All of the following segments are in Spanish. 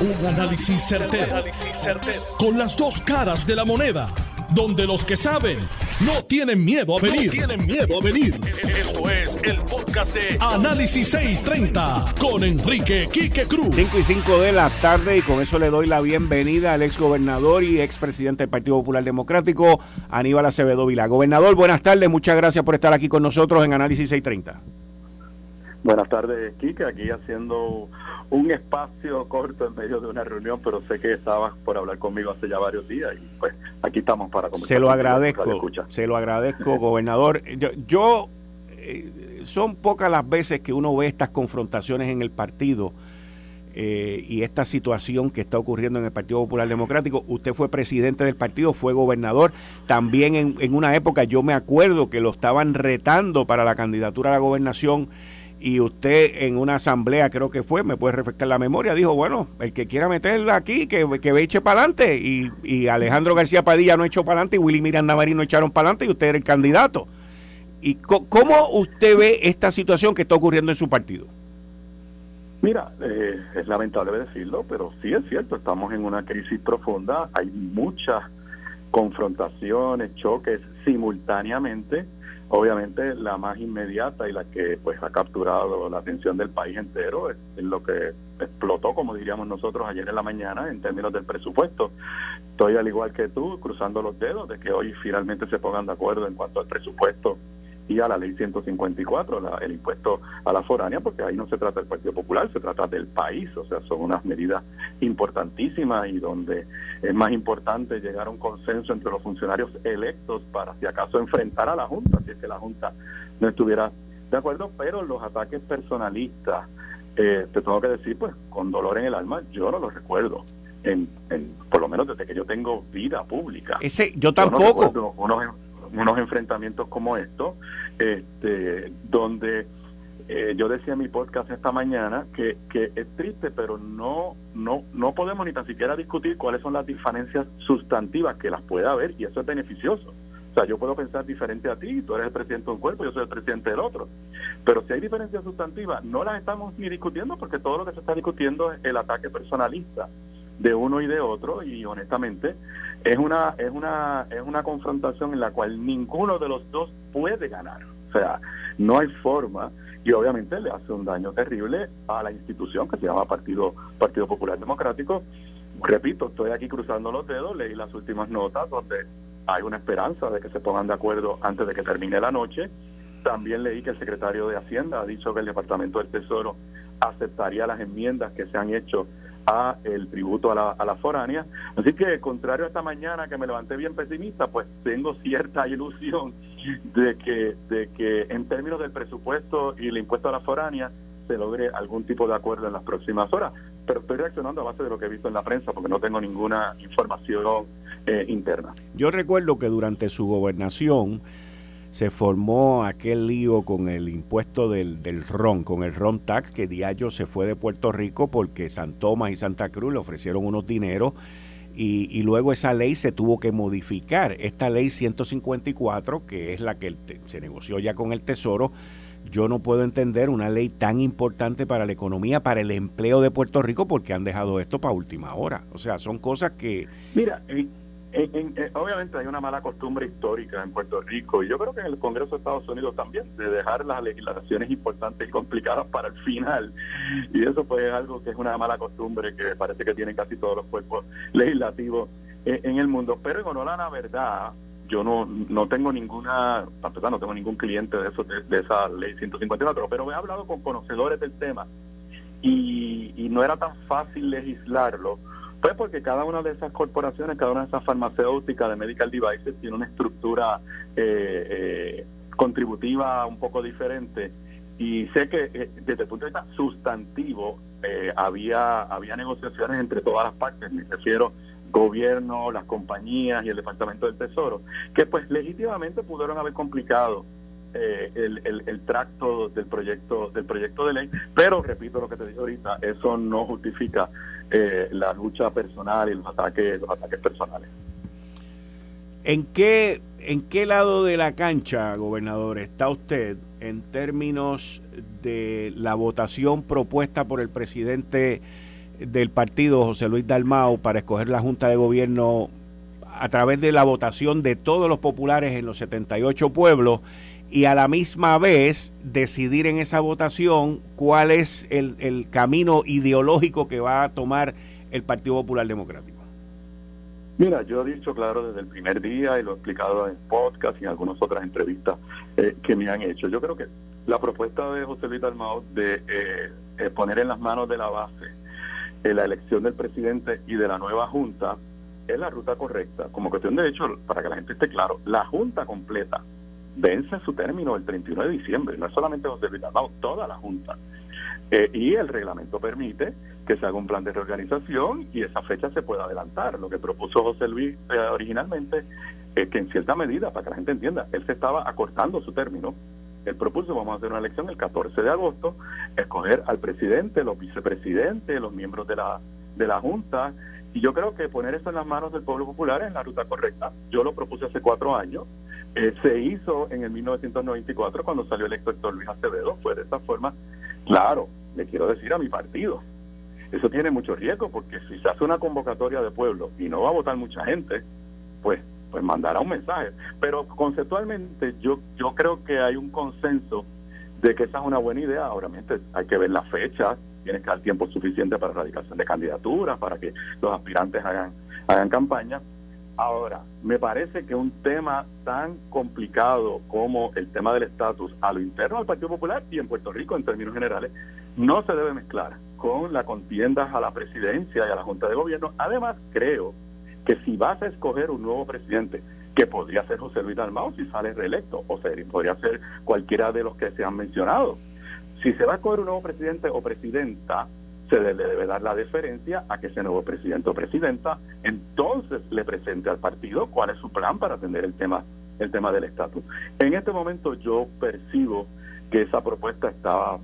Un análisis certero, Con las dos caras de la moneda. Donde los que saben no tienen miedo a venir. tienen miedo a venir. Esto es el podcast de Análisis 630 con Enrique Quique Cruz. 5 y 5 de la tarde y con eso le doy la bienvenida al ex gobernador y ex presidente del Partido Popular Democrático, Aníbal Acevedo Vila. Gobernador, buenas tardes, muchas gracias por estar aquí con nosotros en Análisis 630. Buenas tardes, Quique, aquí haciendo un espacio corto en medio de una reunión, pero sé que estabas por hablar conmigo hace ya varios días y pues aquí estamos para conversar. Se lo agradezco, se lo agradezco, gobernador. Yo, eh, son pocas las veces que uno ve estas confrontaciones en el partido eh, y esta situación que está ocurriendo en el Partido Popular Democrático. Usted fue presidente del partido, fue gobernador. También en, en una época yo me acuerdo que lo estaban retando para la candidatura a la gobernación y usted en una asamblea, creo que fue, me puede refrescar la memoria, dijo, bueno, el que quiera meterla aquí, que, que ve eche para adelante. Y, y, Alejandro García Padilla no echó para adelante, y Willy Miranda Marín no echaron para adelante, y usted era el candidato. ¿Y cómo usted ve esta situación que está ocurriendo en su partido? Mira, eh, es lamentable decirlo, pero sí es cierto, estamos en una crisis profunda, hay muchas confrontaciones, choques simultáneamente Obviamente la más inmediata y la que pues ha capturado la atención del país entero es, lo que explotó, como diríamos nosotros ayer en la mañana, en términos del presupuesto. Estoy al igual que tú, cruzando los dedos de que hoy finalmente se pongan de acuerdo en cuanto al presupuesto y a la ley 154, el impuesto a la foránea, porque ahí no se trata del Partido Popular, se trata del país, o sea, son unas medidas importantísimas y donde es más importante llegar a un consenso entre los funcionarios electos para si acaso enfrentar a la Junta, si es que la Junta no estuviera de acuerdo, pero los ataques personalistas, eh, te tengo que decir, pues con dolor en el alma, yo no los recuerdo. En, por lo menos desde que yo tengo vida pública. Ese, yo tampoco unos enfrentamientos como estos, este, donde eh, yo decía en mi podcast esta mañana que, que es triste, pero no, no, no podemos ni tan siquiera discutir cuáles son las diferencias sustantivas que las pueda haber y eso es beneficioso. O sea, yo puedo pensar diferente a ti, tú eres el presidente de un cuerpo, yo soy el presidente del otro. Pero si hay diferencias sustantivas, no las estamos ni discutiendo porque todo lo que se está discutiendo es el ataque personalista de uno y de otro y honestamente es una es una es una confrontación en la cual ninguno de los dos puede ganar. O sea no hay forma y obviamente le hace un daño terrible a la institución que se llama Partido Partido Popular Democrático. Repito estoy aquí cruzando los dedos leí las últimas notas donde hay una esperanza de que se pongan de acuerdo antes de que termine la noche. También leí que el secretario de Hacienda ha dicho que el Departamento del Tesoro aceptaría las enmiendas que se han hecho a el tributo a la, a la foránea. Así que, contrario a esta mañana que me levanté bien pesimista, pues tengo cierta ilusión de que, de que en términos del presupuesto y el impuesto a la foránea se logre algún tipo de acuerdo en las próximas horas. Pero estoy reaccionando a base de lo que he visto en la prensa porque no tengo ninguna información eh, interna. Yo recuerdo que durante su gobernación se formó aquel lío con el impuesto del, del ron, con el ron tax, que Diallo se fue de Puerto Rico porque San Tomás y Santa Cruz le ofrecieron unos dineros y, y, luego esa ley se tuvo que modificar. Esta ley 154, que es la que se negoció ya con el Tesoro, yo no puedo entender una ley tan importante para la economía, para el empleo de Puerto Rico, porque han dejado esto para última hora. O sea, son cosas que... Mira, en, obviamente hay una mala costumbre histórica en Puerto Rico y yo creo que en el Congreso de Estados Unidos también de dejar las legislaciones importantes y complicadas para el final. Y eso pues es algo que es una mala costumbre que parece que tienen casi todos los cuerpos legislativos en, el mundo. Pero en la verdad yo no no tengo ninguna no tengo ningún cliente de eso de, esa ley 154 pero he hablado con conocedores del tema y, y no era tan fácil legislarlo pues porque cada una de esas corporaciones, cada una de esas farmacéuticas de medical devices tiene una estructura eh, eh, contributiva un poco diferente. Y sé que eh, desde el punto de vista sustantivo había había negociaciones entre todas las partes, me refiero gobierno, las compañías y el Departamento del Tesoro, que pues legítimamente pudieron haber complicado eh, el, el, tracto del proyecto del proyecto de ley pero repito lo que te dije ahorita eso no justifica eh, la lucha personal y los ataques los ataques personales. En qué en qué lado de la cancha gobernador está usted en términos de la votación propuesta por el presidente del partido, José Luis Dalmau, para escoger la Junta de Gobierno a través de la votación de todos los populares en los 78 pueblos y a la misma vez decidir en esa votación cuál es el, el camino ideológico que va a tomar el Partido Popular Democrático. Mira, yo he dicho claro desde el primer día y lo he explicado en podcast y en algunas otras entrevistas eh, que me han hecho. Yo creo que la propuesta de José Luis Dalmau de eh, poner en las manos de la base eh, la elección del presidente y de la nueva junta es la ruta correcta. Como cuestión de hecho, para que la gente esté claro, la junta completa vence su término el 31 de diciembre. No es solamente José Luis Dalmau, toda la junta. Eh, y el reglamento permite que se haga un plan de reorganización y esa fecha se pueda adelantar. Lo que propuso José Luis eh, originalmente es que en cierta medida, para que la gente entienda, él se estaba acortando su término. Él propuso, vamos a hacer una elección el 14 de agosto, escoger al presidente, los vicepresidentes, los miembros de la, de la Junta, y yo creo que poner eso en las manos del pueblo popular es la ruta correcta. Yo lo propuse hace cuatro años. Eh, se hizo en el 1994 cuando salió electo Héctor Luis Acevedo. Fue de esta forma. Claro, le quiero decir a mi partido. Eso tiene mucho riesgo porque si se hace una convocatoria de pueblo y no va a votar mucha gente, pues pues mandará un mensaje. Pero conceptualmente yo yo creo que hay un consenso de que esa es una buena idea. Obviamente hay que ver las fechas, tiene que dar tiempo suficiente para erradicación de candidaturas, para que los aspirantes hagan hagan campaña. Ahora, me parece que un tema tan complicado como el tema del estatus a lo interno del Partido Popular y en Puerto Rico en términos generales no se debe mezclar con la contienda a la presidencia y a la Junta de Gobierno. Además, creo que si vas a escoger un nuevo presidente, que podría ser José Luis Dalmau si sale reelecto, o sea, podría ser cualquiera de los que se han mencionado. Si se va a escoger un nuevo presidente o presidenta, se le debe dar la deferencia a que ese nuevo presidente o presidenta entonces le presente al partido cuál es su plan para atender el tema el tema del estatus. En este momento yo percibo que esa propuesta estaba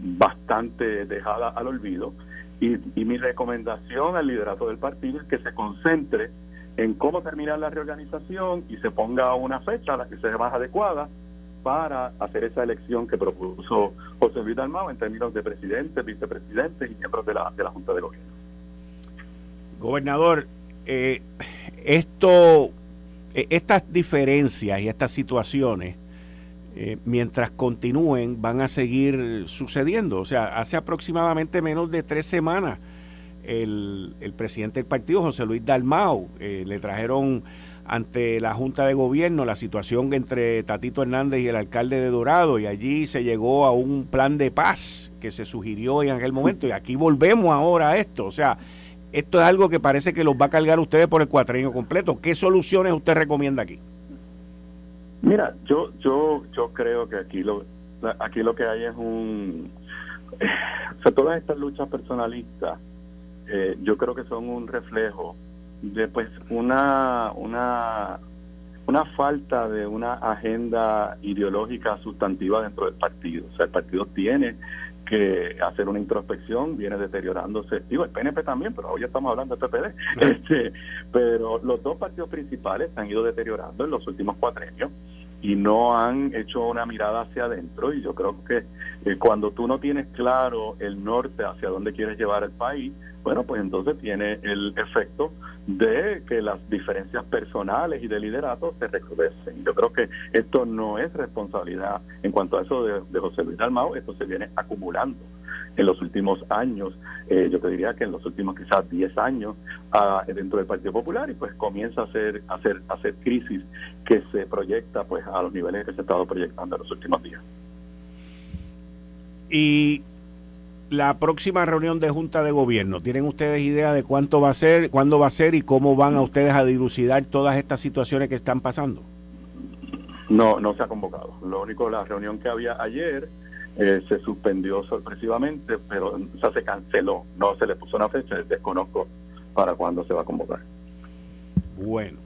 bastante dejada al olvido y, y mi recomendación al liderato del partido es que se concentre en cómo terminar la reorganización y se ponga una fecha a la que sea más adecuada para hacer esa elección que propuso José Luis Dalmau en términos de presidente, vicepresidente y miembros de la, de la Junta de Gobierno. Gobernador, eh, esto, eh, estas diferencias y estas situaciones, eh, mientras continúen, van a seguir sucediendo. O sea, hace aproximadamente menos de tres semanas, el, el presidente del partido, José Luis Dalmau, le trajeron ante la Junta de Gobierno la situación entre Tatito Hernández y el alcalde de Dorado y allí se llegó a un plan de paz que se sugirió en aquel momento y aquí volvemos ahora a esto. O sea, esto es algo que parece que los va a cargar ustedes por el cuatrienio completo. ¿Qué soluciones usted recomienda aquí? Mira, yo yo yo creo que aquí lo aquí lo que hay es un o sea, todas estas luchas personalistas eh, yo creo que son un reflejo de pues una una una falta de una agenda ideológica sustantiva dentro del partido. O sea, el partido tiene que hacer una introspección, viene deteriorándose. Digo, el PNP también, pero hoy estamos hablando del PPD. Este, pero los dos partidos principales han ido deteriorando en los últimos cuatro años y no han hecho una mirada hacia adentro. Y yo creo que eh, cuando tú no tienes claro el norte hacia dónde quieres llevar el país, bueno, pues entonces tiene el efecto de que las diferencias personales y de liderato se recrudecen. Yo creo que esto no es responsabilidad en cuanto a eso de, José Luis Dalmao, esto se viene acumulando en los últimos años, eh, yo te diría que en los últimos quizás 10 años ah, dentro del Partido Popular y pues comienza a hacer, hacer, a hacer crisis que se proyecta pues a los niveles que se ha estado proyectando en los últimos días. Y la próxima reunión de Junta de Gobierno, ¿tienen ustedes idea de cuánto va a ser, cuándo va a ser y cómo van a ustedes a dilucidar todas estas situaciones que están pasando? No, no se ha convocado. Lo único, la reunión que había ayer eh, se suspendió sorpresivamente, pero o se canceló. No se le puso una fecha, desconozco para cuándo se va a convocar. Bueno,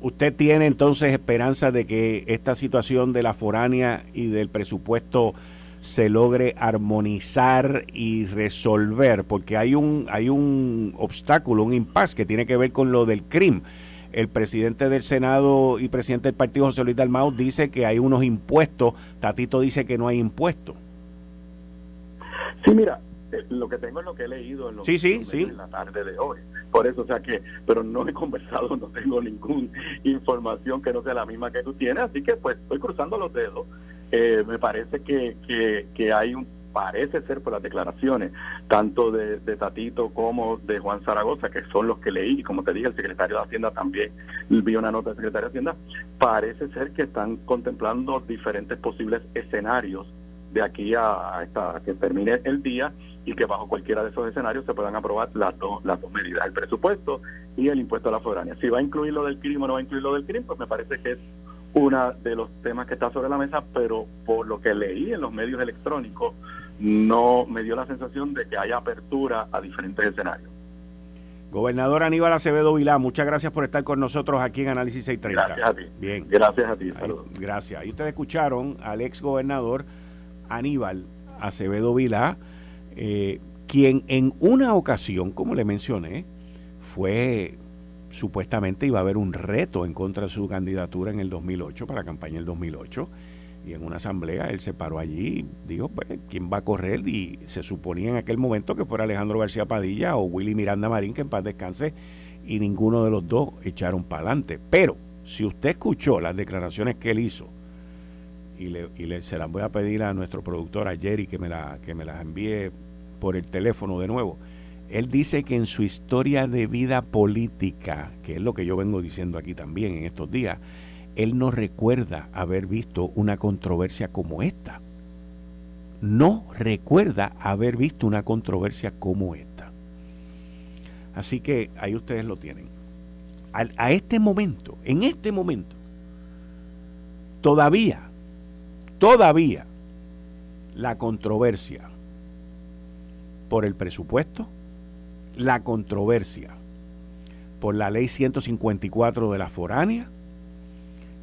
¿usted tiene entonces esperanza de que esta situación de la foránea y del presupuesto se logre armonizar y resolver, porque hay un, hay un obstáculo, un impasse que tiene que ver con lo del crimen. El presidente del Senado y presidente del partido, José Luis Dalmau, dice que hay unos impuestos, Tatito dice que no hay impuestos. Sí, mira, eh, lo que tengo es lo que he leído en, sí, sí, sí. en la tarde de hoy. Por eso, o sea que, pero no he conversado, no tengo ninguna información que no sea la misma que tú tienes, así que pues estoy cruzando los dedos. Eh, me parece que, que, hay un parece ser por las declaraciones tanto de, Tatito como de Juan Zaragoza, que son los que leí, y como te dije, el secretario de Hacienda también vi una nota del secretario de Hacienda, parece ser que están contemplando diferentes posibles escenarios de aquí a, que termine el día y que bajo cualquiera de esos escenarios se puedan aprobar las dos, las dos medidas, el presupuesto y el impuesto a la foránea. Si va a incluir lo del crimen o no va a incluir lo del crimen, pues me parece que es uno de los temas que está sobre la mesa, pero por lo que leí en los medios electrónicos, no me dio la sensación de que haya apertura a diferentes escenarios. Gobernador Aníbal Acevedo Vilá, muchas gracias por estar con nosotros aquí en Análisis 630. Gracias a ti. Bien. Gracias a ti. Saludos. gracias. Y ustedes escucharon al ex gobernador Aníbal Acevedo Vilá, eh, quien en una ocasión, como le mencioné, fue supuestamente iba a haber un reto en contra de su candidatura en el 2008, para la campaña del 2008 y en una asamblea él se paró allí y dijo, pues, ¿quién va a correr? Y se suponía en aquel momento que fuera Alejandro García Padilla o Willy Miranda Marín, que en paz descanse, y ninguno de los dos echaron para adelante. Pero si usted escuchó las declaraciones que él hizo, y, le, y le, se las voy a pedir a nuestro productor, a Jerry, que me, la, que me las envíe por el teléfono de nuevo. Él dice que en su historia de vida política, que es lo que yo vengo diciendo aquí también en estos días, él no recuerda haber visto una controversia como esta. No recuerda haber visto una controversia como esta. Así que ahí ustedes lo tienen. A, a este momento, en este momento, todavía, todavía la controversia por el presupuesto, la controversia por la ley 154 de la foránea,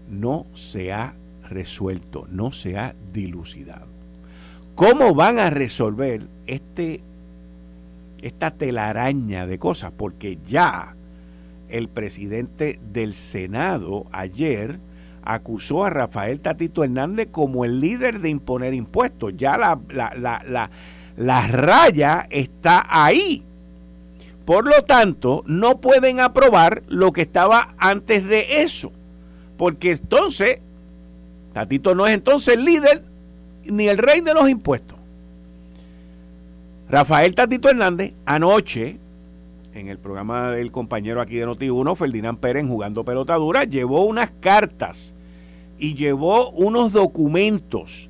no se ha resuelto, no se ha dilucidado. ¿Cómo van a resolver este, esta telaraña de cosas? Porque ya el presidente del Senado ayer acusó a Rafael Tatito Hernández como el líder de imponer impuestos. Ya la, la, la, la raya está ahí. Por lo tanto, no pueden aprobar lo que estaba antes de eso porque entonces Tatito no es entonces el líder ni el rey de los impuestos. Rafael Tatito Hernández anoche en el programa del compañero aquí de Noti1, Ferdinand Pérez, jugando pelotadura, llevó unas cartas y llevó unos documentos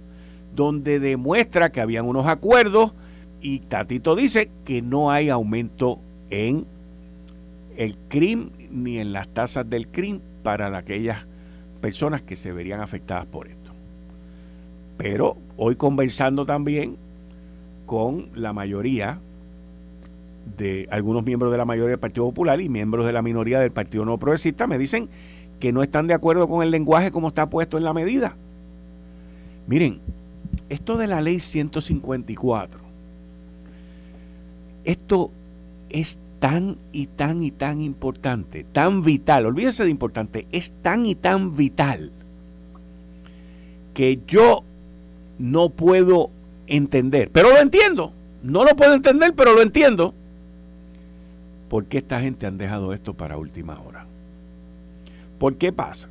donde demuestra que habían unos acuerdos y Tatito dice que no hay aumento en el crimen ni en las tasas del crimen para aquellas personas que se verían afectadas por esto. Pero hoy conversando también con la mayoría de algunos miembros de la mayoría del Partido Popular y miembros de la minoría del Partido No Progresista, me dicen que no están de acuerdo con el lenguaje como está puesto en la medida. Miren, esto de la ley 154, esto es tan y tan y tan importante, tan vital, olvídese de importante, es tan y tan vital que yo no puedo entender, pero lo entiendo, no lo puedo entender, pero lo entiendo. ¿Por qué esta gente han dejado esto para última hora? ¿Por qué pasa?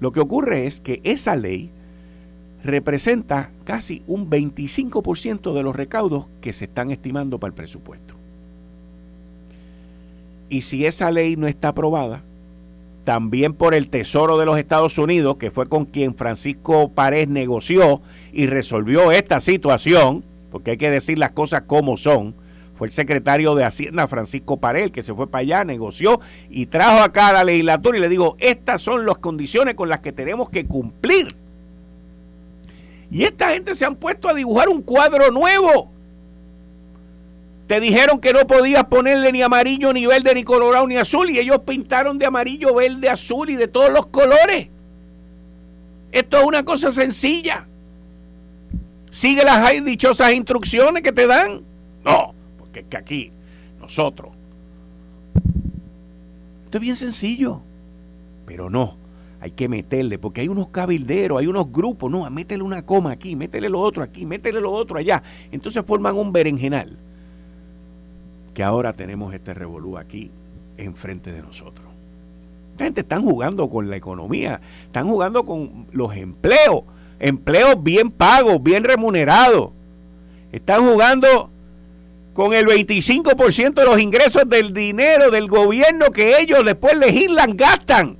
Lo que ocurre es que esa ley representa casi un 25% de los recaudos que se están estimando para el presupuesto. Y si esa ley no está aprobada, también por el Tesoro de los Estados Unidos, que fue con quien Francisco Párez negoció y resolvió esta situación, porque hay que decir las cosas como son, fue el secretario de Hacienda Francisco Parel que se fue para allá, negoció y trajo acá a la legislatura y le digo, estas son las condiciones con las que tenemos que cumplir. Y esta gente se han puesto a dibujar un cuadro nuevo te dijeron que no podías ponerle ni amarillo, ni verde, ni colorado, ni azul. Y ellos pintaron de amarillo, verde, azul y de todos los colores. Esto es una cosa sencilla. Sigue las dichosas instrucciones que te dan. No, porque es que aquí, nosotros. Esto es bien sencillo. Pero no, hay que meterle, porque hay unos cabilderos, hay unos grupos. No, métele una coma aquí, métele lo otro aquí, métele lo otro allá. Entonces forman un berenjenal que ahora tenemos este revolú aquí enfrente de nosotros. Esta gente están jugando con la economía, están jugando con los empleos, empleos bien pagos, bien remunerados. Están jugando con el 25% de los ingresos del dinero del gobierno que ellos después legislan, gastan.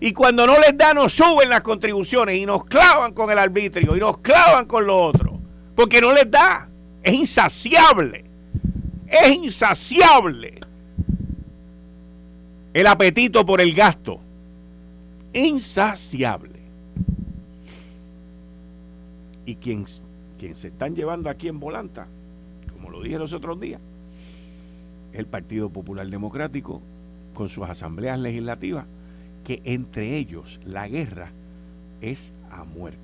Y cuando no les dan, nos suben las contribuciones y nos clavan con el arbitrio y nos clavan con lo otro. Porque no les da. Es insaciable. Es insaciable el apetito por el gasto. Insaciable. Y quien, se están llevando aquí en volanta, como lo dije los otros días, el Partido Popular Democrático con sus asambleas legislativas, que entre ellos la guerra es a muerte.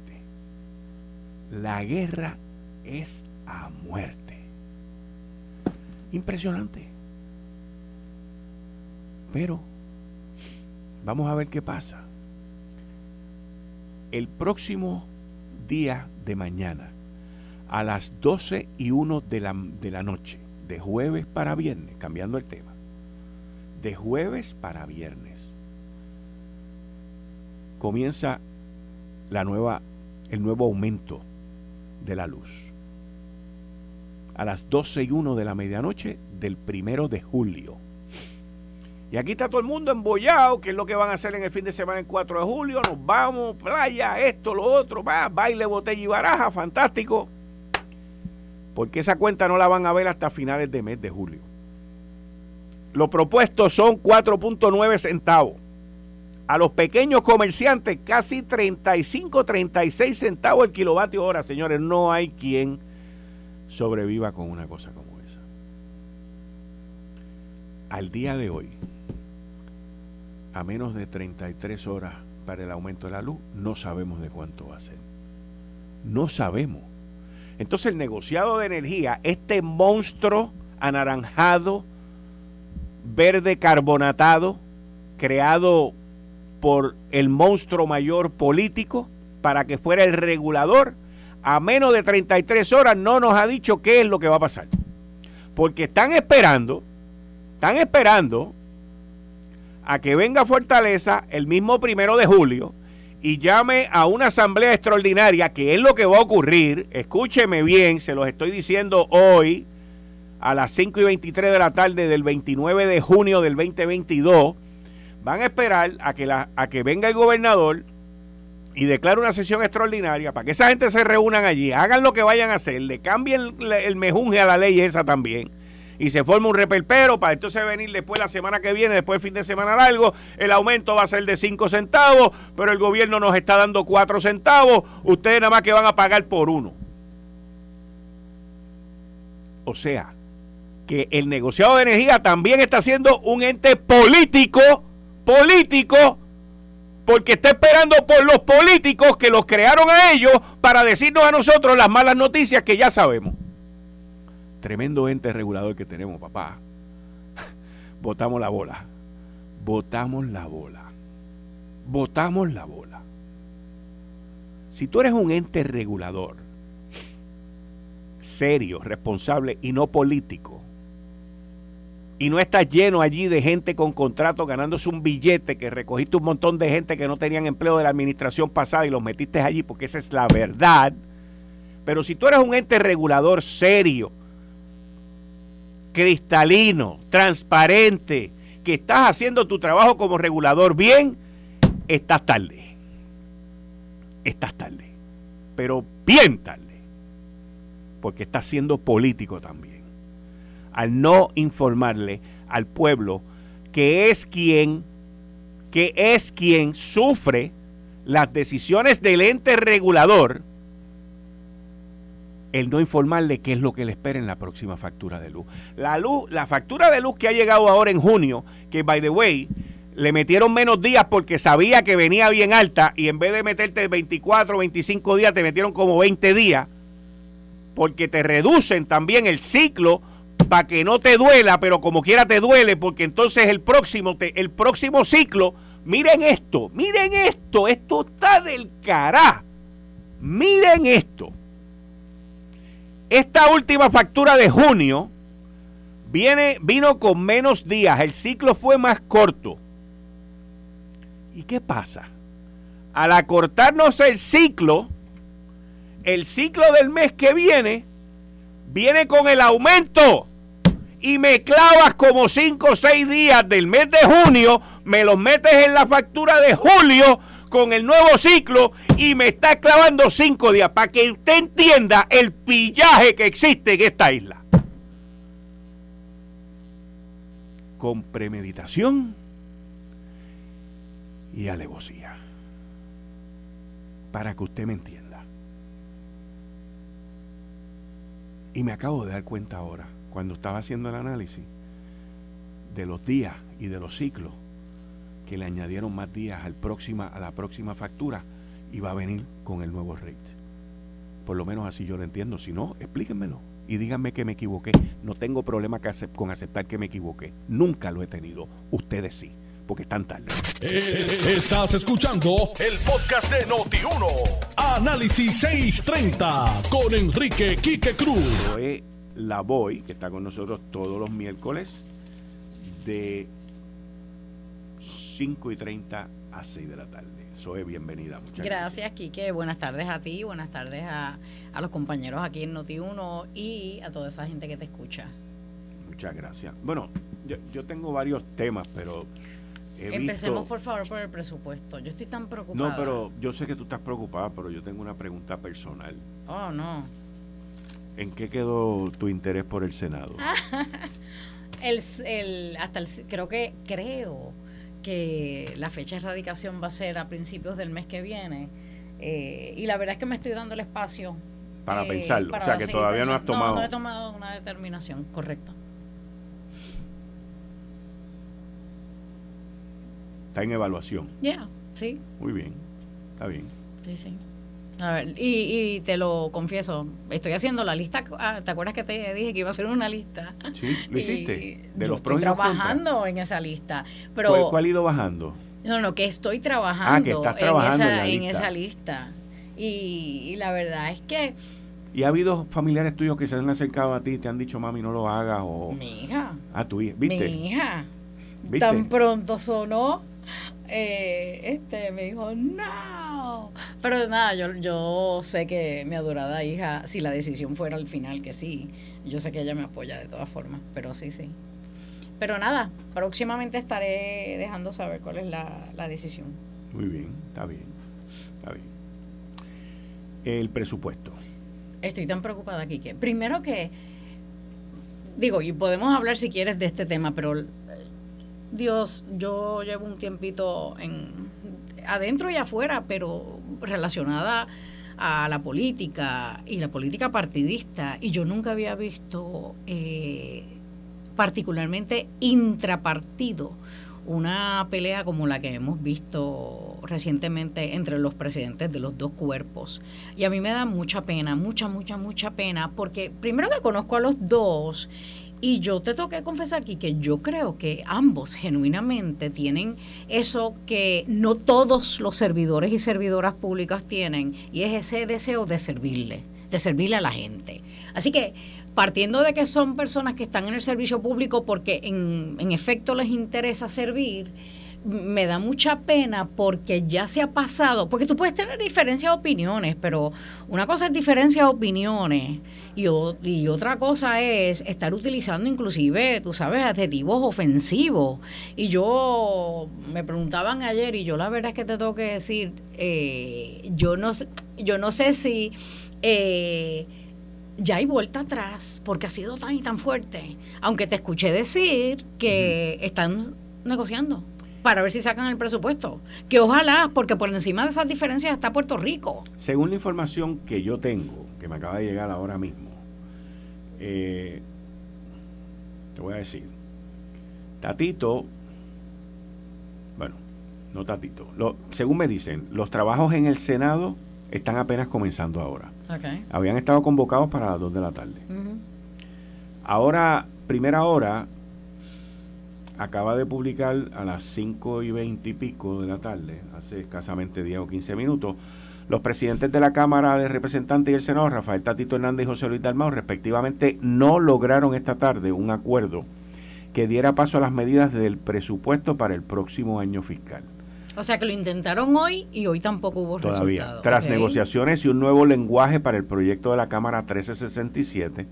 La guerra es a muerte. Impresionante. Pero vamos a ver qué pasa. El próximo día de mañana, a las 12 y 1 de la, de la noche, de jueves para viernes, cambiando el tema, de jueves para viernes, comienza la nueva, el nuevo aumento de la luz. A las 12 y 1 de la medianoche del primero de julio. Y aquí está todo el mundo embollado, que es lo que van a hacer en el fin de semana el 4 de julio. Nos vamos, playa, esto, lo otro, va, baile, botella y baraja, fantástico. Porque esa cuenta no la van a ver hasta finales de mes de julio. Lo propuesto son 4.9 centavos. A los pequeños comerciantes, casi 35, 36 centavos el kilovatio hora, señores. No hay quien sobreviva con una cosa como esa. Al día de hoy, a menos de 33 horas para el aumento de la luz, no sabemos de cuánto va a ser. No sabemos. Entonces el negociado de energía, este monstruo anaranjado, verde carbonatado, creado por el monstruo mayor político para que fuera el regulador, a menos de 33 horas no nos ha dicho qué es lo que va a pasar. Porque están esperando, están esperando a que venga Fortaleza el mismo primero de julio y llame a una asamblea extraordinaria, que es lo que va a ocurrir. Escúcheme bien, se los estoy diciendo hoy a las 5 y 23 de la tarde del 29 de junio del 2022. Van a esperar a que, la, a que venga el gobernador y declare una sesión extraordinaria para que esa gente se reúnan allí, hagan lo que vayan a hacer, le cambien el, el mejunje a la ley esa también y se forma un repelpero para entonces venir después la semana que viene, después fin de semana largo, el aumento va a ser de 5 centavos, pero el gobierno nos está dando 4 centavos, ustedes nada más que van a pagar por uno. O sea, que el negociado de energía también está siendo un ente político, político, porque está esperando por los políticos que los crearon a ellos para decirnos a nosotros las malas noticias que ya sabemos tremendo ente regulador que tenemos, papá. Botamos la bola. Botamos la bola. Botamos la bola. Si tú eres un ente regulador, serio, responsable y no político, y no estás lleno allí de gente con contrato ganándose un billete, que recogiste un montón de gente que no tenían empleo de la administración pasada y los metiste allí porque esa es la verdad. Pero si tú eres un ente regulador serio, cristalino, transparente, que estás haciendo tu trabajo como regulador bien, estás tarde. Estás tarde. Pero bien tarde. Porque estás siendo político también. Al no informarle al pueblo que es quien, que es quien sufre las decisiones del ente regulador el no informarle qué es lo que le espera en la próxima factura de luz. La luz, la factura de luz que ha llegado ahora en junio, que by the way, le metieron menos días porque sabía que venía bien alta y en vez de meterte 24, 25 días, te metieron como 20 días, porque te reducen también el ciclo para que no te duela, pero como quiera te duele, porque entonces el próximo, el próximo ciclo, miren esto, miren esto, esto está del cará. Miren esto. Esta última factura de junio Viene, vino con menos días, el ciclo fue más corto. ¿Y qué pasa? Al acortarnos el ciclo, el ciclo del mes que viene, viene con el aumento y me clavas como 5 o 6 días del mes de junio, me los metes en la factura de julio con el nuevo ciclo y me está clavando 5 días para que usted entienda el pillaje que existe en esta isla. Con premeditación y alevosía. Para que usted me entienda. Y me acabo de dar cuenta ahora cuando estaba haciendo el análisis de los días y de los ciclos, que le añadieron más días al a la próxima factura y va a venir con el nuevo rate. Por lo menos así yo lo entiendo. Si no, explíquenmelo y díganme que me equivoqué. No tengo problema con aceptar que me equivoqué. Nunca lo he tenido. Ustedes sí, porque están tarde. Eh, estás escuchando el podcast de Noti1. Análisis 630 con Enrique Quique Cruz la Boy, que está con nosotros todos los miércoles de 5 y 30 a 6 de la tarde. Soy bienvenida. Muchas gracias, gracias, Quique. Buenas tardes a ti, buenas tardes a, a los compañeros aquí en Noti1 y a toda esa gente que te escucha. Muchas gracias. Bueno, yo, yo tengo varios temas, pero Empecemos por favor por el presupuesto. Yo estoy tan preocupada. No, pero yo sé que tú estás preocupada, pero yo tengo una pregunta personal. Oh, no. ¿En qué quedó tu interés por el Senado? el, hasta el, creo que creo que la fecha de erradicación va a ser a principios del mes que viene. Eh, y la verdad es que me estoy dando el espacio. Para eh, pensarlo. o sea, que todavía no has tomado. No, no he tomado una determinación, correcto. Está en evaluación. Ya, sí. Muy bien, está bien. Sí, sí. A ver, y, te lo confieso, estoy haciendo la lista. Ah, ¿Te acuerdas que te dije que iba a hacer una lista? Sí, lo hiciste. de los estoy trabajando en esa lista. Pero, ¿Cuál, ha ido bajando? No, no, que estoy trabajando, ah, trabajando en, esa, lista. Y, la verdad es que. ¿Y ha habido familiares tuyos que se han acercado a ti y te han dicho, mami, no lo hagas? O... Mi hija. A tu hija, ¿viste? Mi hija. Tan pronto sonó, eh, este me dijo, no pero nada, yo, yo sé que mi adorada hija, si la decisión fuera al final que sí, yo sé que ella me apoya de todas formas, pero sí, sí. Pero nada, próximamente estaré dejando saber cuál es la, la decisión. Muy bien, está bien, está bien. El presupuesto. Estoy tan preocupada aquí que, primero que, digo, y podemos hablar si quieres de este tema, pero Dios, yo llevo un tiempito en adentro y afuera, pero relacionada a la política y la política partidista. Y yo nunca había visto, eh, particularmente intrapartido, una pelea como la que hemos visto recientemente entre los presidentes de los dos cuerpos. Y a mí me da mucha pena, mucha, mucha, mucha pena, porque primero que conozco a los dos y yo te tengo que confesar aquí que yo creo que ambos genuinamente tienen eso que no todos los servidores y servidoras públicas tienen, y es ese deseo de servirle, de servirle a la gente. Así que partiendo de que son personas que están en el servicio público porque en efecto les interesa servir, me da mucha pena porque ya se ha pasado, porque tú puedes tener diferencias de opiniones, pero una cosa es diferencia de opiniones y, y otra cosa es estar utilizando inclusive, tú sabes, adjetivos ofensivos. Y yo, me preguntaban ayer y yo la verdad es que te tengo que decir, eh, yo, no, yo no sé si... Eh, ya hay vuelta atrás porque ha sido tan y tan fuerte. Aunque te escuché decir que están negociando para ver si sacan el presupuesto. Que ojalá, porque por encima de esas diferencias está Puerto Rico. Según la información que yo tengo, que me acaba de llegar ahora mismo, eh, te voy a decir, Tatito, bueno, no Tatito, lo, según me dicen, los trabajos en el Senado están apenas comenzando ahora. Habían estado convocados para las 2 de la tarde. Ahora, primera hora, acaba de publicar a las 5 y 20 y pico de la tarde, hace escasamente 10 o 15 minutos, Los presidentes de la Cámara de Representantes y el Senado, Rafael Tatito Hernández y José Luis Dalmau, respectivamente, no lograron esta tarde un acuerdo que diera paso a las medidas del presupuesto para el próximo año fiscal. O sea que lo intentaron hoy y hoy tampoco hubo Todavía. Tras negociaciones y un nuevo lenguaje para el proyecto de la Cámara 1367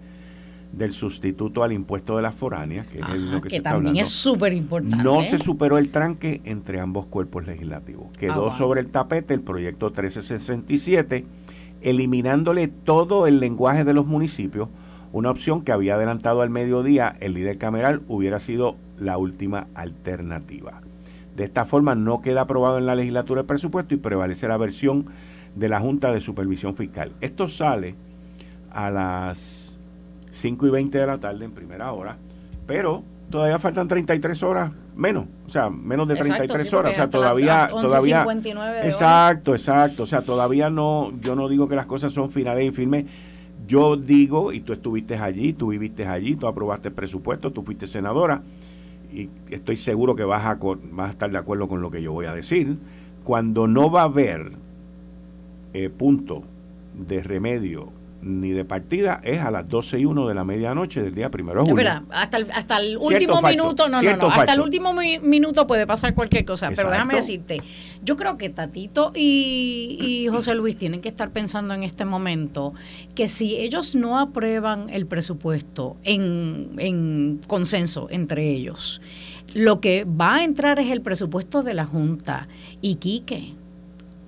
del sustituto al impuesto de las foráneas, que es lo que, se está también es súper importante. No se superó el tranque entre ambos cuerpos legislativos. Quedó ah, sobre el tapete el proyecto 1367, eliminándole todo el lenguaje de los municipios, una opción que había adelantado al mediodía el líder cameral hubiera sido la última alternativa. De esta forma no queda aprobado en la legislatura el presupuesto y prevalece la versión de la Junta de Supervisión Fiscal. Esto sale a las 5 y 20 de la tarde en primera hora, pero todavía faltan 33 horas menos, o sea, menos de 33 horas, o sea, todavía todavía Exacto, exacto, o sea, todavía no yo no digo que las cosas son finales y firmes. Yo digo, y tú estuviste allí, tú viviste allí, tú aprobaste el presupuesto, tú fuiste senadora, y estoy seguro que vas a, vas a estar de acuerdo con lo que yo voy a decir, cuando no va a haber eh, punto de remedio ni de partida es a las 12 y 1 de la medianoche del día primero de julio. hasta el, hasta el último minuto, no, no, no, hasta el último minuto puede pasar cualquier cosa, pero déjame decirte, yo creo que Tatito y, y José Luis tienen que estar pensando en este momento que si ellos no aprueban el presupuesto en, en consenso entre ellos, lo que va a entrar es el presupuesto de la Junta y Quique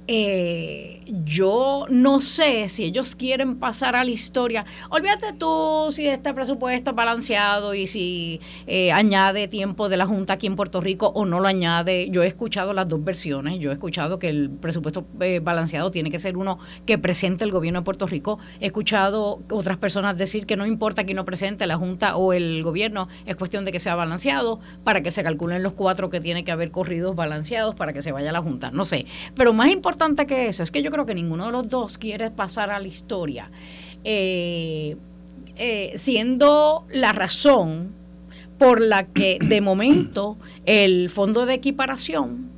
eh, yo no sé si ellos quieren pasar a la historia. Olvídate tú si este presupuesto es balanceado y si eh, añade tiempo de la Junta aquí en Puerto Rico o no lo añade. Yo he escuchado las dos versiones. Yo he escuchado que el presupuesto eh, balanceado tiene que ser uno que presente el gobierno de Puerto Rico. He escuchado otras personas decir que no importa que no presente la Junta o el gobierno, es cuestión de que sea balanceado para que se calculen los cuatro que tiene que haber corridos balanceados para que se vaya a la Junta. No sé. Pero más importante que eso es que yo creo que ninguno de los dos quiere pasar a la historia eh, eh, siendo la razón por la que de momento el fondo de equiparación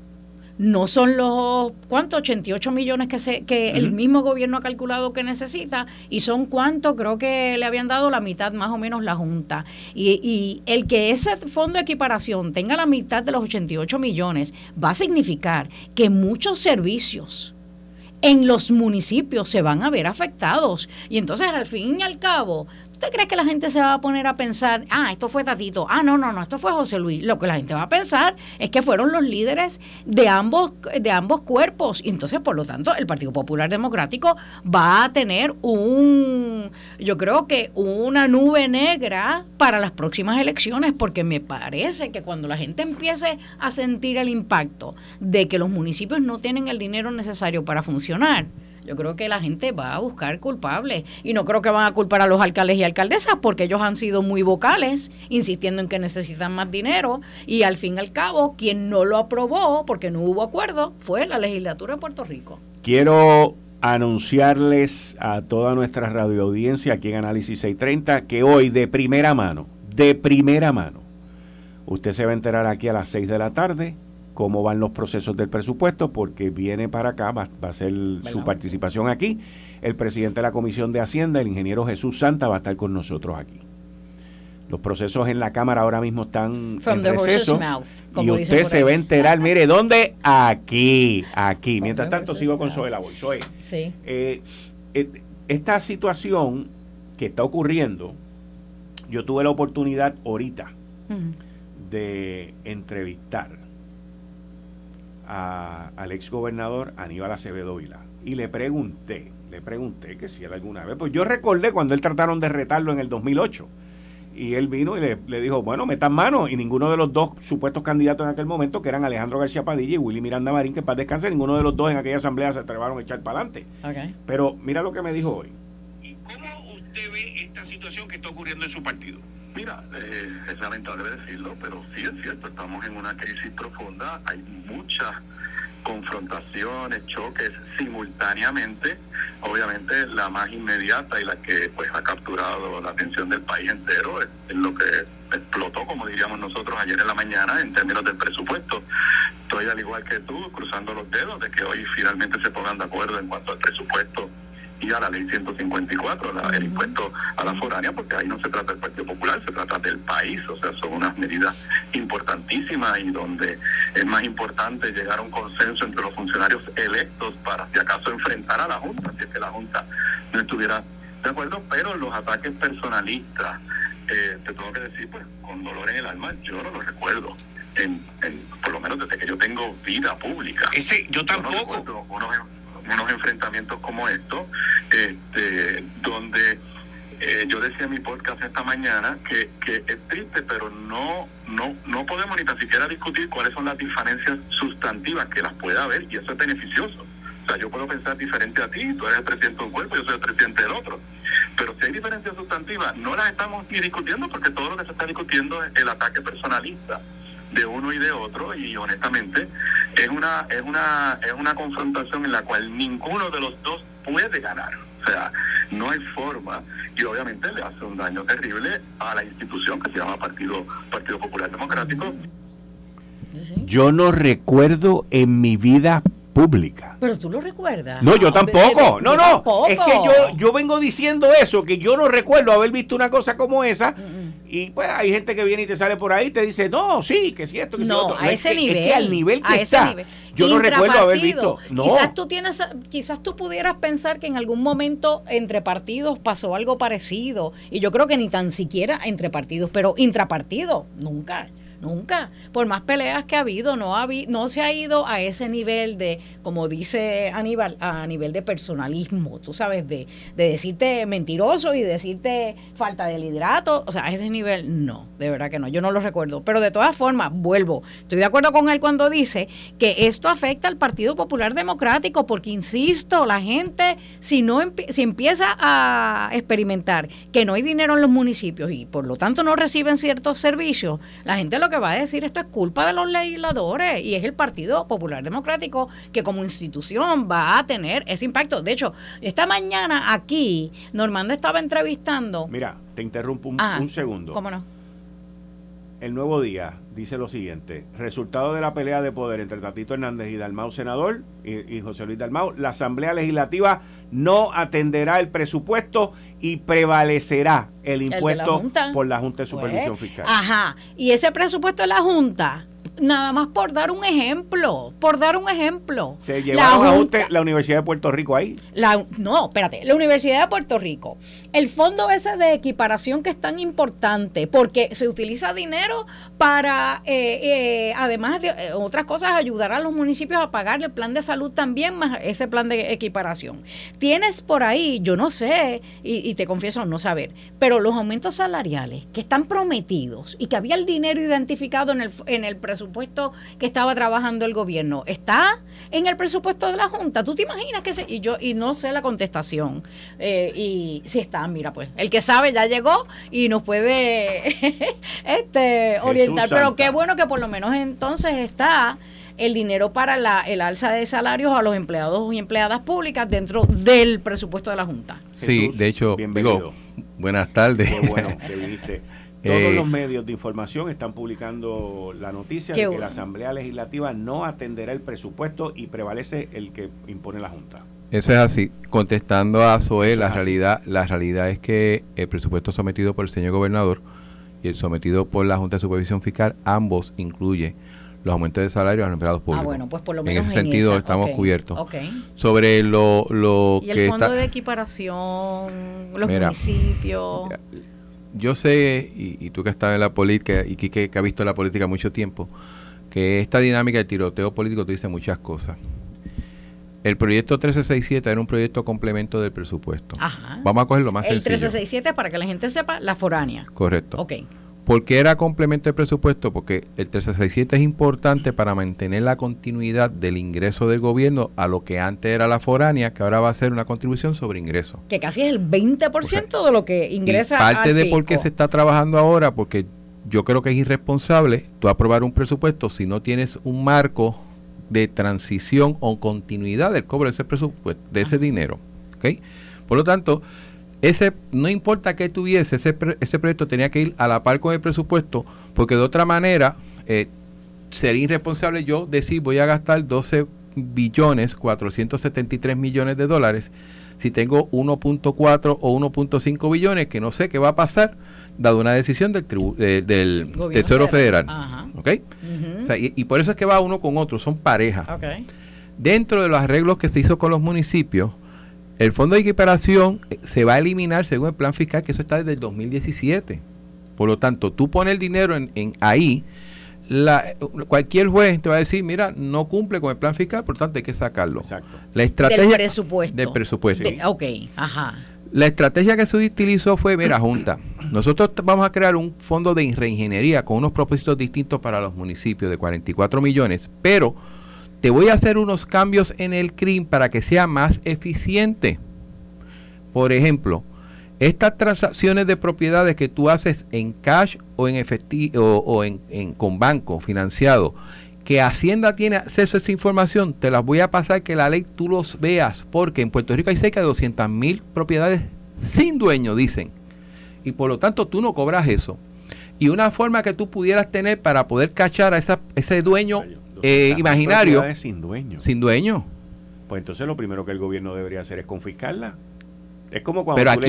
no son los, ¿cuántos? 88 millones que, se, que el mismo gobierno ha calculado que necesita y son cuántos, creo que le habían dado la mitad más o menos la Junta. Y, y el que ese fondo de equiparación tenga la mitad de los 88 millones va a significar que muchos servicios en los municipios se van a ver afectados. Y entonces al fin y al cabo, ¿Usted cree que la gente se va a poner a pensar, ah, esto fue Tatito, ah, no, no, no, esto fue José Luis? Lo que la gente va a pensar es que fueron los líderes de ambos, de ambos cuerpos. Y entonces, por lo tanto, el Partido Popular Democrático va a tener un, yo creo que una nube negra para las próximas elecciones, porque me parece que cuando la gente empiece a sentir el impacto de que los municipios no tienen el dinero necesario para funcionar, yo creo que la gente va a buscar culpables y no creo que van a culpar a los alcaldes y alcaldesas porque ellos han sido muy vocales, insistiendo en que necesitan más dinero y al fin y al cabo quien no lo aprobó porque no hubo acuerdo fue la legislatura de Puerto Rico. Quiero anunciarles a toda nuestra radioaudiencia aquí en Análisis 630 que hoy de primera mano, de primera mano, usted se va a enterar aquí a las 6 de la tarde cómo van los procesos del presupuesto, porque viene para acá, va, a ser su participación aquí. El presidente de la Comisión de Hacienda, el ingeniero Jesús Santa, va a estar con nosotros aquí. Los procesos en la Cámara ahora mismo están en receso y usted se va a enterar, mire, ¿dónde? Aquí, aquí. Mientras tanto sigo con Zoe Boy. Zoe, sí. Eh, eh, esta situación que está ocurriendo, yo tuve la oportunidad ahorita de entrevistar al ex gobernador Aníbal Acevedo Vila y le pregunté, le pregunté que si él alguna vez, pues yo recordé cuando él trataron de retarlo en el 2008 y él vino y le, dijo, bueno, metan mano y ninguno de los dos supuestos candidatos en aquel momento, que eran Alejandro García Padilla y Willy Miranda Marín, que para descansar, ninguno de los dos en aquella asamblea se atrevaron a echar para adelante. Pero mira lo que me dijo hoy. ¿Y cómo usted ve esta situación que está ocurriendo en su partido? Mira, eh, es lamentable decirlo, pero sí es cierto, estamos en una crisis profunda, hay muchas confrontaciones, choques simultáneamente, obviamente la más inmediata y la que pues ha capturado la atención del país entero es, lo que explotó, como diríamos nosotros ayer en la mañana, en términos del presupuesto. Estoy al igual que tú, cruzando los dedos de que hoy finalmente se pongan de acuerdo en cuanto al presupuesto y a la ley 154, el impuesto a la foránea, porque ahí no se trata del Partido Popular, se trata del país, o sea, son unas medidas importantísimas y donde es más importante llegar a un consenso entre los funcionarios electos para, si acaso, enfrentar a la Junta, si es que la Junta no estuviera de acuerdo, pero los ataques personalistas, eh, te tengo que decir, pues, con dolor en el alma, yo no los recuerdo. En, por lo menos desde que yo tengo vida pública. Ese, yo tampoco unos enfrentamientos como estos, este, donde eh, yo decía en mi podcast esta mañana que, que es triste, pero no, no, no podemos ni tan siquiera discutir cuáles son las diferencias sustantivas que las pueda haber y eso es beneficioso. O sea, yo puedo pensar diferente a ti, tú eres el presidente de un cuerpo, yo soy el presidente del otro. Pero si hay diferencias sustantivas, no las estamos ni discutiendo porque todo lo que se está discutiendo es el ataque personalista de uno y de otro y honestamente es una es una es una confrontación en la cual ninguno de los dos puede ganar o sea no hay forma y obviamente le hace un daño terrible a la institución que se llama Partido Partido Popular Democrático yo no recuerdo en mi vida pública. Pero tú lo recuerdas. No, yo tampoco. No, no. Es que yo, yo vengo diciendo eso, que yo no recuerdo haber visto una cosa como esa. Y pues hay gente que viene y te sale por ahí y te dice, no, sí, que sí, esto, que no, sí, a ese nivel. Es que al nivel que está, yo no recuerdo haber visto. No. Quizás tú tienes, quizás tú pudieras pensar que en algún momento entre partidos pasó algo parecido. Y yo creo que ni tan siquiera entre partidos, pero intrapartidos, nunca. Nunca. Por más peleas que ha habido, no, ha no se ha ido a ese nivel de, como dice Aníbal, a nivel de personalismo, tú sabes, de, de decirte mentiroso y decirte falta de liderato. O sea, a ese nivel no, de verdad que no. Yo no lo recuerdo. Pero de todas formas, vuelvo. Estoy de acuerdo con él cuando dice que esto afecta al Partido Popular Democrático, porque insisto, la gente, si no si empieza a experimentar que no hay dinero en los municipios y por lo tanto no reciben ciertos servicios, la gente lo que va a decir esto es culpa de los legisladores y es el Partido Popular Democrático que como institución va a tener ese impacto. De hecho, esta mañana aquí Normando estaba entrevistando. Mira, te interrumpo un, ah, un segundo. ¿Cómo no? El Nuevo Día dice lo siguiente: resultado de la pelea de poder entre Tatito Hernández y Dalmau Senador y, José Luis Dalmau, la Asamblea Legislativa no atenderá el presupuesto y prevalecerá el impuesto por la Junta de pues, Supervisión Fiscal. Ajá, y ese presupuesto de la Junta nada más por dar un ejemplo, por dar un ejemplo. ¿Se llevaron la, usted la Universidad de Puerto Rico ahí? La, no, espérate, la Universidad de Puerto Rico, el fondo ese de equiparación que es tan importante, porque se utiliza dinero para, eh, eh, además de eh, otras cosas, ayudar a los municipios a pagar el plan de salud también, más ese plan de equiparación. Tienes por ahí, yo no sé, y, y te confieso no saber, pero los aumentos salariales que están prometidos y que había el dinero identificado en el, en el presupuesto, presupuesto que estaba trabajando el gobierno está en el presupuesto de la Junta. ¿Tú te imaginas que se, y yo y no sé la contestación eh, y si está, mira pues el que sabe ya llegó y nos puede este orientar. Pero qué bueno que por lo menos entonces está el dinero para la, el alza de salarios a los empleados y empleadas públicas dentro del presupuesto de la Junta. Sí, de hecho, bienvenido. buenas tardes. Qué bueno que viniste. Todos eh, los medios de información están publicando la noticia de que la Asamblea Legislativa no atenderá el presupuesto y prevalece el que impone la Junta. Eso es así. Contestando a Zoe, la realidad, la realidad es que el presupuesto sometido por el señor gobernador y el sometido por la Junta de Supervisión Fiscal, ambos incluye los aumentos de salario a los empleados públicos. Ah, bueno, pues por lo menos en ese sentido estamos cubiertos. Sobre lo, lo ¿Y el fondo de equiparación, los municipios yo sé, y, tú que estás en la política y que, que ha visto la política mucho tiempo, que esta dinámica de tiroteo político te dice muchas cosas. El proyecto 1367 era un proyecto complemento del presupuesto. Ajá. Vamos a cogerlo más el sencillo. El 1367, para que la gente sepa, la foránea. Correcto. Ok. ¿Por qué era complemento del presupuesto? Porque el 1367 es importante para mantener la continuidad del ingreso del gobierno a lo que antes era la foránea, que ahora va a ser una contribución sobre ingreso. Que casi es el 20% de lo que ingresa. Y parte de por qué se está trabajando ahora, porque yo creo que es irresponsable tú aprobar un presupuesto si no tienes un marco de transición o continuidad del cobro de ese presupuesto, de ese dinero. ¿okay? Por lo tanto, ese no importa qué tuviese, ese, ese proyecto tenía que ir a la par con el presupuesto, porque de otra manera eh, sería irresponsable yo decir voy a gastar 12 billones 473 millones de dólares. Si tengo 1.4 o 1.5 billones que no sé qué va a pasar dado una decisión del, del Tesoro Federal. y, por eso es que va uno con otro, son parejas. Dentro de los arreglos que se hizo con los municipios, el fondo de equiparación eh, se va a eliminar según el plan fiscal, que eso está desde el 2017. Por lo tanto, tú pones el dinero en, ahí, la, cualquier juez te va a decir, mira, no cumple con el plan fiscal, por lo tanto hay que sacarlo. Exacto. La estrategia del presupuesto. Del presupuesto. ok, ajá. La estrategia que se utilizó fue, mira, Junta, nosotros vamos a crear un fondo de reingeniería con unos propósitos distintos para los municipios de 44 millones, pero te voy a hacer unos cambios en el CRIM para que sea más eficiente. Por ejemplo, estas transacciones de propiedades que tú haces en cash o en efectivo o, en, con banco financiado, que Hacienda tiene acceso a esa información, te las voy a pasar que la ley tú los veas, porque en Puerto Rico hay cerca de 200 mil propiedades sin dueño, dicen. Y por lo tanto tú no cobras eso. Y una forma que tú pudieras tener para poder cachar a esa, ese dueño eh, imaginario. Sin dueño. Sin dueño. Pues entonces lo primero que el gobierno debería hacer es confiscarla. Es como cuando tú,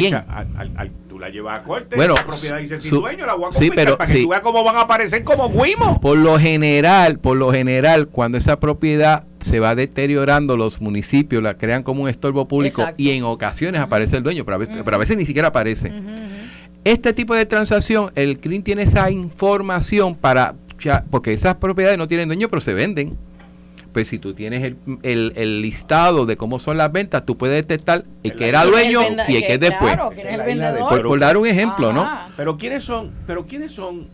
tú, la llevas a corte, bueno, la propiedad dice sin dueño, la voy a confiscar para que tú veas cómo van a aparecer como guimos. Por lo general, por lo general, cuando esa propiedad se va deteriorando, los municipios la crean como un estorbo público y en ocasiones aparece el dueño, pero a, veces, ni siquiera aparece. Este tipo de transacción, el CRIM tiene esa información para porque esas propiedades no tienen dueño, pero se venden. Pues si tú tienes el, listado de cómo son las ventas, tú puedes detectar el que era dueño y el que es después. Por, dar un ejemplo, ¿no? Pero quiénes son, pero quiénes son,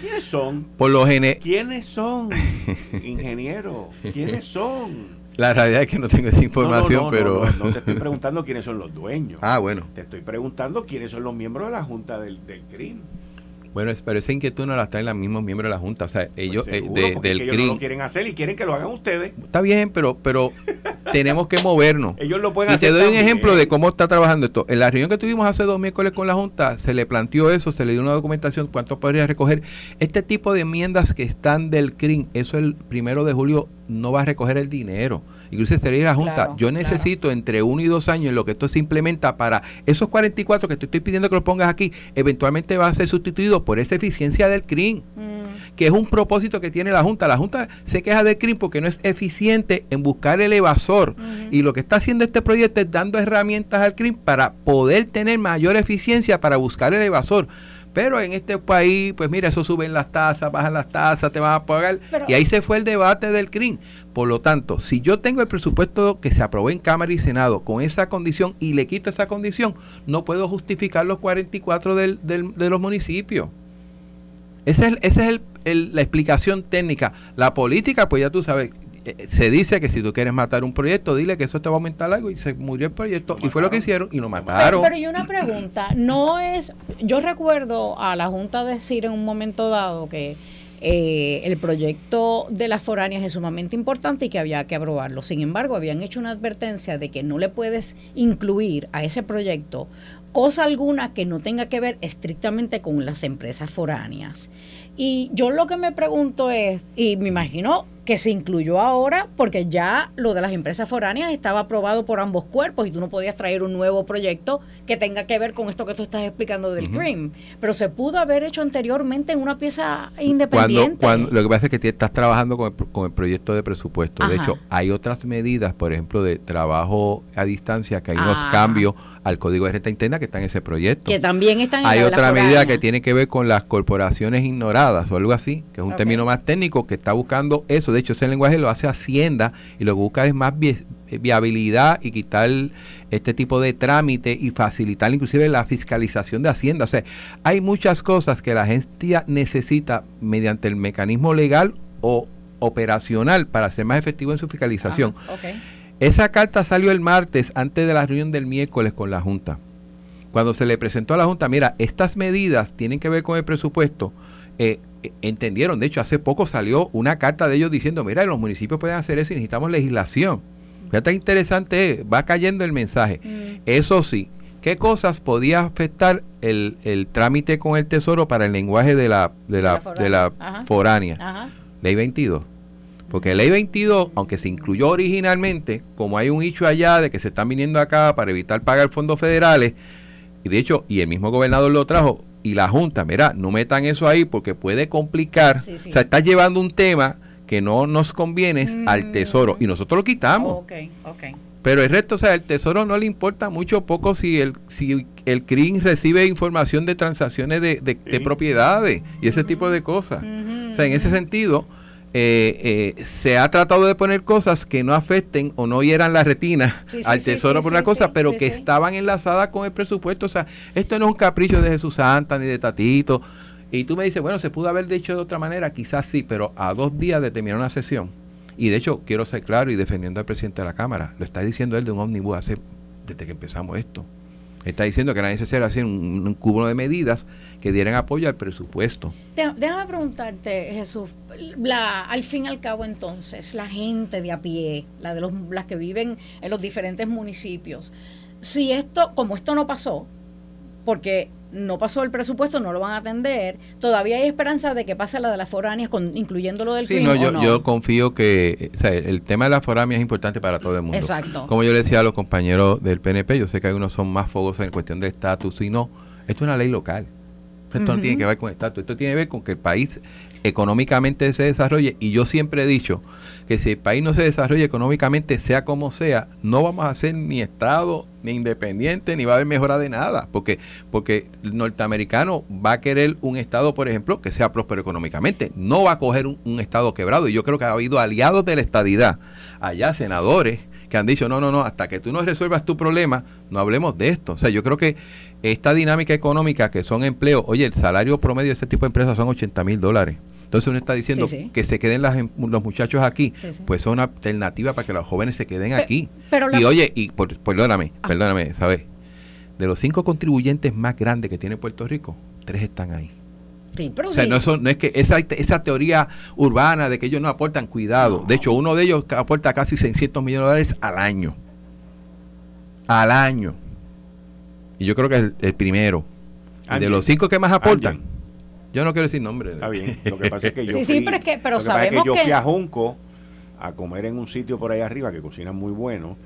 quiénes son, por lo quiénes son, ingeniero, quiénes son. La realidad es que no tengo esa información, pero... No, te estoy preguntando quiénes son los dueños. Ah, bueno. Te estoy preguntando quiénes son los miembros de la Junta del, del CRIM. Bueno, pero esa inquietud no la traen los mismos miembros de la Junta. O sea, pues ellos eh, del ellos no lo quieren hacer y quieren que lo hagan ustedes. Está bien, pero pero tenemos que movernos. Ellos lo pueden hacer. Y te doy un ejemplo de cómo está trabajando esto. En la reunión que tuvimos hace dos miércoles con la Junta, se le planteó eso, se le dio una documentación, cuánto podría recoger. Este tipo de enmiendas que están del CRIM, eso el primero de julio no va a recoger el dinero incluso sería la Junta, yo necesito entre uno y dos años en lo que esto se implementa para esos 44 que te estoy pidiendo que lo pongas aquí, eventualmente va a ser sustituido por esa eficiencia del CRIM, mm. que es un propósito que tiene la Junta. La Junta se queja del CRIM porque no es eficiente en buscar el evasor. Y lo que está haciendo este proyecto es dando herramientas al CRIM para poder tener mayor eficiencia para buscar el evasor. Pero en este país, pues mira, eso suben las tasas, bajan las tasas, te van a pagar. y ahí se fue el debate del CRIM. Por lo tanto, si yo tengo el presupuesto que se aprobó en Cámara y Senado con esa condición y le quito esa condición, no puedo justificar los 44 del, de los municipios. Esa es, esa es el, la explicación técnica. La política, pues ya tú sabes, se dice que si tú quieres matar un proyecto, dile que eso te va a aumentar algo y se murió el proyecto y fue lo que hicieron y lo mataron. Pero, y una pregunta, no es, yo recuerdo a la Junta decir en un momento dado que eh, el proyecto de las foráneas es sumamente importante y que había que aprobarlo. Sin embargo, habían hecho una advertencia de que no le puedes incluir a ese proyecto cosa alguna que no tenga que ver estrictamente con las empresas foráneas. Y yo lo que me pregunto es, y me imagino que se incluyó ahora porque ya lo de las empresas foráneas estaba aprobado por ambos cuerpos y tú no podías traer un nuevo proyecto que tenga que ver con esto que tú estás explicando del CRIM. Pero se pudo haber hecho anteriormente en una pieza independiente. Cuando, lo que pasa es que estás trabajando con el, proyecto de presupuesto. De hecho, hay otras medidas, por ejemplo, de trabajo a distancia, que hay unos ah. cambios al código de renta interna que están en ese proyecto. Que también están en Hay otra medida que tiene que ver con las corporaciones ignoradas o algo así, que es un término más técnico que está buscando eso de hecho, ese lenguaje lo hace Hacienda y lo que busca es más viabilidad y quitar este tipo de trámite y facilitar inclusive la fiscalización de Hacienda. O sea, hay muchas cosas que la agencia necesita mediante el mecanismo legal o operacional para ser más efectivo en su fiscalización. Esa carta salió el martes antes de la reunión del miércoles con la Junta. Cuando se le presentó a la Junta, mira, estas medidas tienen que ver con el presupuesto, eh, entendieron. De hecho, hace poco salió una carta de ellos diciendo, mira, los municipios pueden hacer eso y necesitamos legislación. Fíjate interesante, va cayendo el mensaje. Mm. Eso sí, qué cosas podía afectar el, el, trámite con el Tesoro para el lenguaje de la, de la, de la foránea. Ley 22. Porque ley 22, aunque se incluyó originalmente, como hay un hecho allá de que se están viniendo acá para evitar pagar fondos federales, y de hecho, y el mismo gobernador lo trajo, y la Junta, mira, no metan eso ahí porque puede complicar. O sea, está llevando un tema que no nos conviene al mm. Tesoro y nosotros lo quitamos. Pero el resto, o sea, el Tesoro no le importa mucho poco si el, si el CRIM recibe información de transacciones de, de, propiedades y ese tipo de cosas. O sea, en ese sentido, eh, eh, se ha tratado de poner cosas que no afecten o no hieran la retina al tesoro por una cosa, pero que estaban enlazadas con el presupuesto. O sea, esto no es un capricho de Jesús Santa ni de Tatito. Y tú me dices, bueno, se pudo haber dicho de otra manera, quizás sí, pero a dos días de terminar una sesión. Y de hecho, quiero ser claro y defendiendo al presidente de la Cámara, lo está diciendo él de un ómnibus hace, desde que empezamos esto. Está diciendo que era necesario hacer un, un cúmulo de medidas que dieran apoyo al presupuesto. Déjame preguntarte, Jesús, al fin y al cabo entonces, la gente de a pie, la de los, las que viven en los diferentes municipios, si esto, como esto no pasó, porque no pasó el presupuesto, no lo van a atender. Todavía hay esperanza de que pase la de las foráneas, con, incluyendo lo del sí, no, yo, yo confío que el tema de las foráneas es importante para todo el mundo. Exacto. Como yo le decía a los compañeros del PNP, yo sé que algunos son más fogosos en cuestión de estatus y no. Esto es una ley local. Esto no tiene que ver con estatus, esto tiene que ver con que el país económicamente se desarrolle. Y yo siempre he dicho que si el país no se desarrolla económicamente, sea como sea, no vamos a ser ni Estado, ni independiente, ni va a haber mejora de nada. Porque, porque el norteamericano va a querer un Estado, por ejemplo, que sea próspero económicamente. No va a coger un, Estado quebrado. Y yo creo que ha habido aliados de la estadidad, allá senadores, que han dicho, no, no, no, hasta que tú no resuelvas tu problema, no hablemos de esto. O sea, yo creo que esta dinámica económica que son empleos, oye, el salario promedio de ese tipo de empresas son 80 mil dólares. Entonces uno está diciendo que se queden las, em, los muchachos aquí, pues son una alternativa para que los jóvenes se queden aquí. y oye, y perdóname, ah. perdóname, ¿sabes? De los cinco contribuyentes más grandes que tiene Puerto Rico, tres están ahí. Sí, pero o sea, no, no, es que esa, esa teoría urbana de que ellos no aportan cuidado. De hecho, uno de ellos aporta casi 600 millones de dólares al año. Al año. Y yo creo que es el, primero. De los cinco que más aportan. Yo no quiero decir nombre. Está bien. Lo que pasa es que yo sí, pero, es que, pero sabemos que yo fui a Junco a comer en un sitio por ahí arriba que cocina muy bueno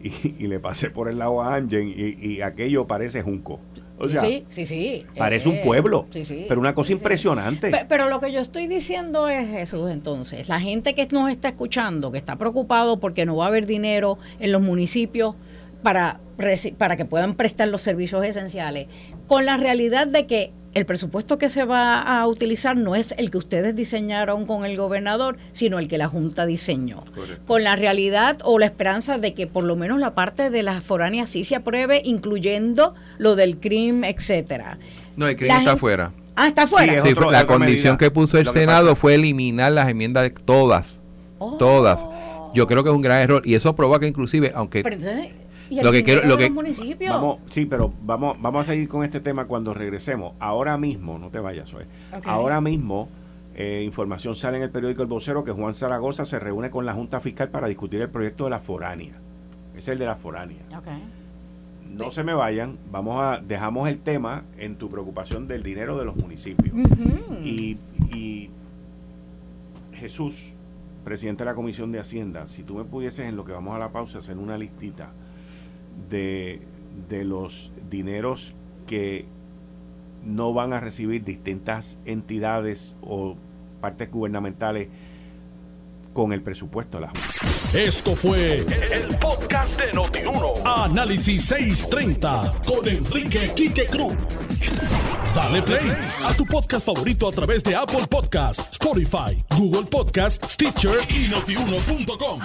y, le pasé por el lado a Angen y, aquello parece Junco. O sea, sí, sí, sí. Parece un eh, pueblo. pero una cosa impresionante. Pero, lo que yo estoy diciendo es, Jesús, entonces, la gente que nos está escuchando, que está preocupado porque no va a haber dinero en los municipios para, para que puedan prestar los servicios esenciales, con la realidad de que el presupuesto que se va a utilizar no es el que ustedes diseñaron con el gobernador, sino el que la Junta diseñó. Con la realidad o la esperanza de que por lo menos la parte de las foráneas sí se apruebe, incluyendo lo del crimen, etcétera. No, el crimen está afuera. Ah, está afuera. Sí, la condición que puso el Senado fue eliminar las enmiendas de todas. Oh. Todas. Yo creo que es un gran error y eso provoca inclusive, aunque lo que quiero, lo que vamos, sí, pero vamos, vamos a seguir con este tema cuando regresemos. Ahora mismo, no te vayas, hoy. Ahora mismo, eh, información sale en el periódico El Vocero que Juan Zaragoza se reúne con la Junta Fiscal para discutir el proyecto de la foránea. Es el de la foránea. No se me vayan, vamos a dejamos el tema en tu preocupación del dinero de los municipios. y, y Jesús, presidente de la Comisión de Hacienda, si tú me pudieses en lo que vamos a la pausa hacer una listita de, los dineros que no van a recibir distintas entidades o partes gubernamentales con el presupuesto de la Esto fue el, podcast de Notiuno. Análisis 630 con Enrique Quique Cruz. Dale play a tu podcast favorito a través de Apple Podcasts, Spotify, Google Podcasts, Stitcher y notiuno.com.